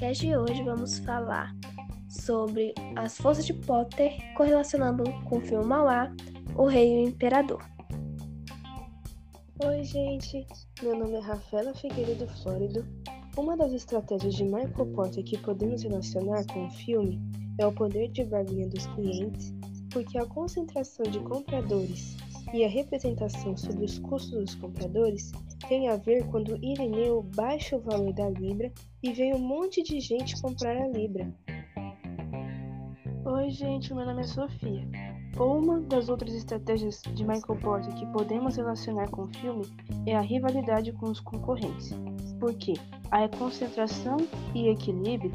podcast de hoje vamos falar sobre as forças de Potter correlacionando com o filme Mauá, O Rei e o Imperador. Oi, gente. Meu nome é Rafaela Figueiredo Flórido. Uma das estratégias de Michael Potter que podemos relacionar com o filme é o poder de barganha dos clientes, porque a concentração de compradores e a representação sobre os custos dos compradores tem a ver quando Irineu baixa o valor da Libra e vem um monte de gente comprar a Libra. Oi, gente, meu nome é Sofia. Uma das outras estratégias de Michael Porter que podemos relacionar com o filme é a rivalidade com os concorrentes, porque a concentração e equilíbrio,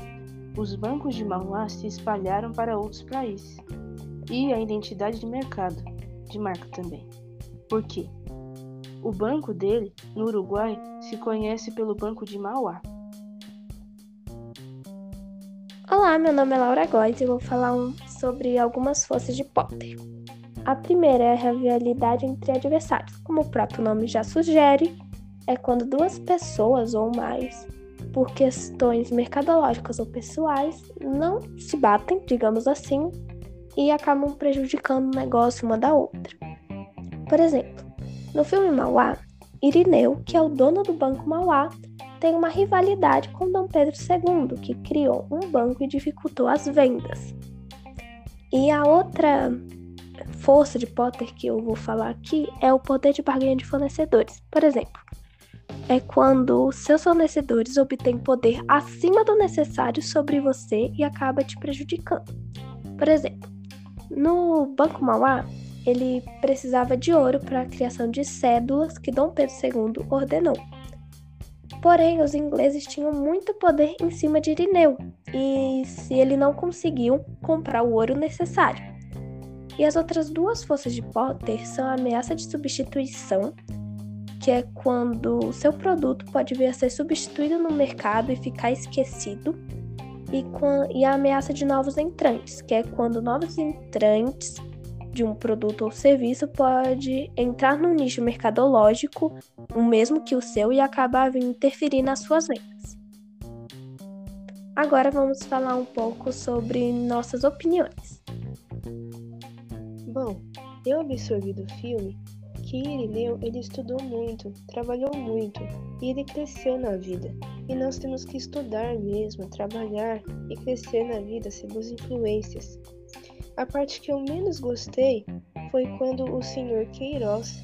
os bancos de Mauá se espalharam para outros países, e a identidade de mercado, de marca também. Por quê? O banco dele, no Uruguai, se conhece pelo Banco de Mauá. Olá, meu nome é Laura Góes e vou falar um sobre algumas forças de Potter. A primeira é a rivalidade entre adversários. Como o próprio nome já sugere, é quando duas pessoas ou mais, por questões mercadológicas ou pessoais, não se batem, digamos assim, e acabam prejudicando o negócio uma da outra. Por exemplo, no filme Mauá, Irineu, que é o dono do Banco Mauá, tem uma rivalidade com Dom Pedro II, que criou um banco e dificultou as vendas. E a outra força de Potter que eu vou falar aqui é o poder de barganha de fornecedores. Por exemplo, é quando seus fornecedores obtêm poder acima do necessário sobre você e acaba te prejudicando. Por exemplo, no Banco Mauá, ele precisava de ouro para a criação de cédulas que Dom Pedro II ordenou. Porém, os ingleses tinham muito poder em cima de Irineu, e se ele não conseguiu comprar o ouro necessário. E as outras duas forças de Potter são a ameaça de substituição, que é quando seu produto pode vir a ser substituído no mercado e ficar esquecido, e, a ameaça de novos entrantes, que é quando novos entrantes de um produto ou serviço pode entrar no nicho mercadológico, o mesmo que o seu, e acabar vindo interferir nas suas vendas. Agora vamos falar um pouco sobre nossas opiniões. Bom, eu absorvi do filme que Irineu ele estudou muito, trabalhou muito e ele cresceu na vida. E nós temos que estudar mesmo, trabalhar e crescer na vida segundo as influências. A parte que eu menos gostei foi quando o senhor Queiroz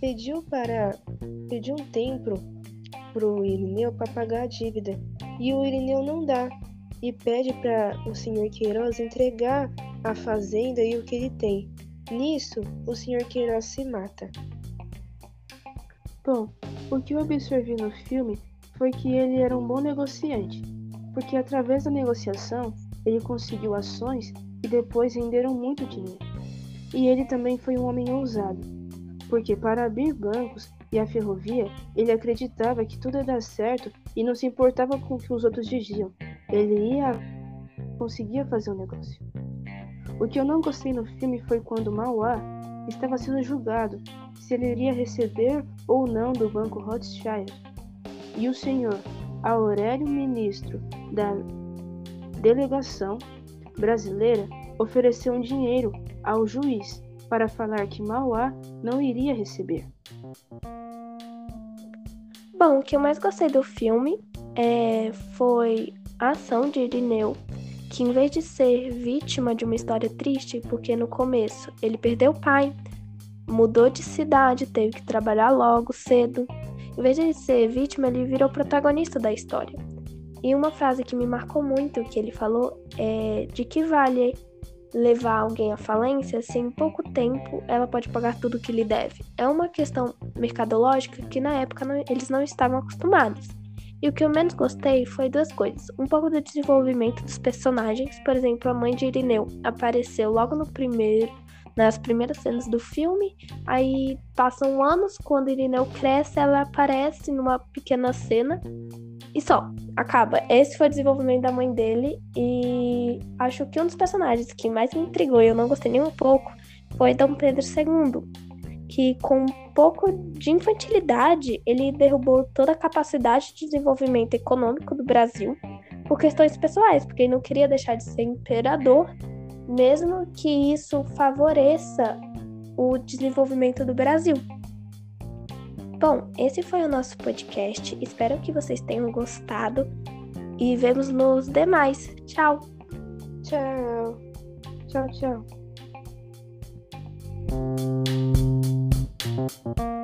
pediu para pediu um tempo pro Irineu para pagar a dívida e o Irineu não dá e pede para o senhor Queiroz entregar a fazenda e o que ele tem. Nisso, o senhor Queiroz se mata. Bom, o que eu absorvi no filme foi que ele era um bom negociante, porque através da negociação ele conseguiu ações e depois renderam muito dinheiro. E ele também foi um homem ousado, porque para abrir bancos e a ferrovia, ele acreditava que tudo ia dar certo e não se importava com o que os outros diziam. Ele ia conseguia fazer o um negócio. O que eu não gostei no filme foi quando Mauá estava sendo julgado se ele iria receber ou não do banco Rothschild. E o senhor Aurélio, ministro da delegação, brasileira ofereceu um dinheiro ao juiz para falar que Mauá não iria receber. Bom, o que eu mais gostei do filme é, foi a ação de Irineu, que em vez de ser vítima de uma história triste, porque no começo ele perdeu o pai, mudou de cidade, teve que trabalhar logo, cedo, em vez de ser vítima, ele virou protagonista da história. E uma frase que me marcou muito que ele falou é de que vale levar alguém à falência se em pouco tempo ela pode pagar tudo que lhe deve. É uma questão mercadológica que na época não, eles não estavam acostumados. E o que eu menos gostei foi duas coisas. Um pouco do desenvolvimento dos personagens, por exemplo, a mãe de Irineu apareceu logo no primeiro, nas primeiras cenas do filme. Aí passam anos, quando Irineu cresce, ela aparece numa pequena cena e só, acaba. Esse foi o desenvolvimento da mãe dele. E acho que um dos personagens que mais me intrigou e eu não gostei nem um pouco foi Dom Pedro II. Que com um pouco de infantilidade, ele derrubou toda a capacidade de desenvolvimento econômico do Brasil, por questões pessoais, porque ele não queria deixar de ser imperador, mesmo que isso favoreça o desenvolvimento do Brasil. Bom, esse foi o nosso podcast. Espero que vocês tenham gostado e vemos nos demais. Tchau. Tchau. Tchau, tchau. Thank you.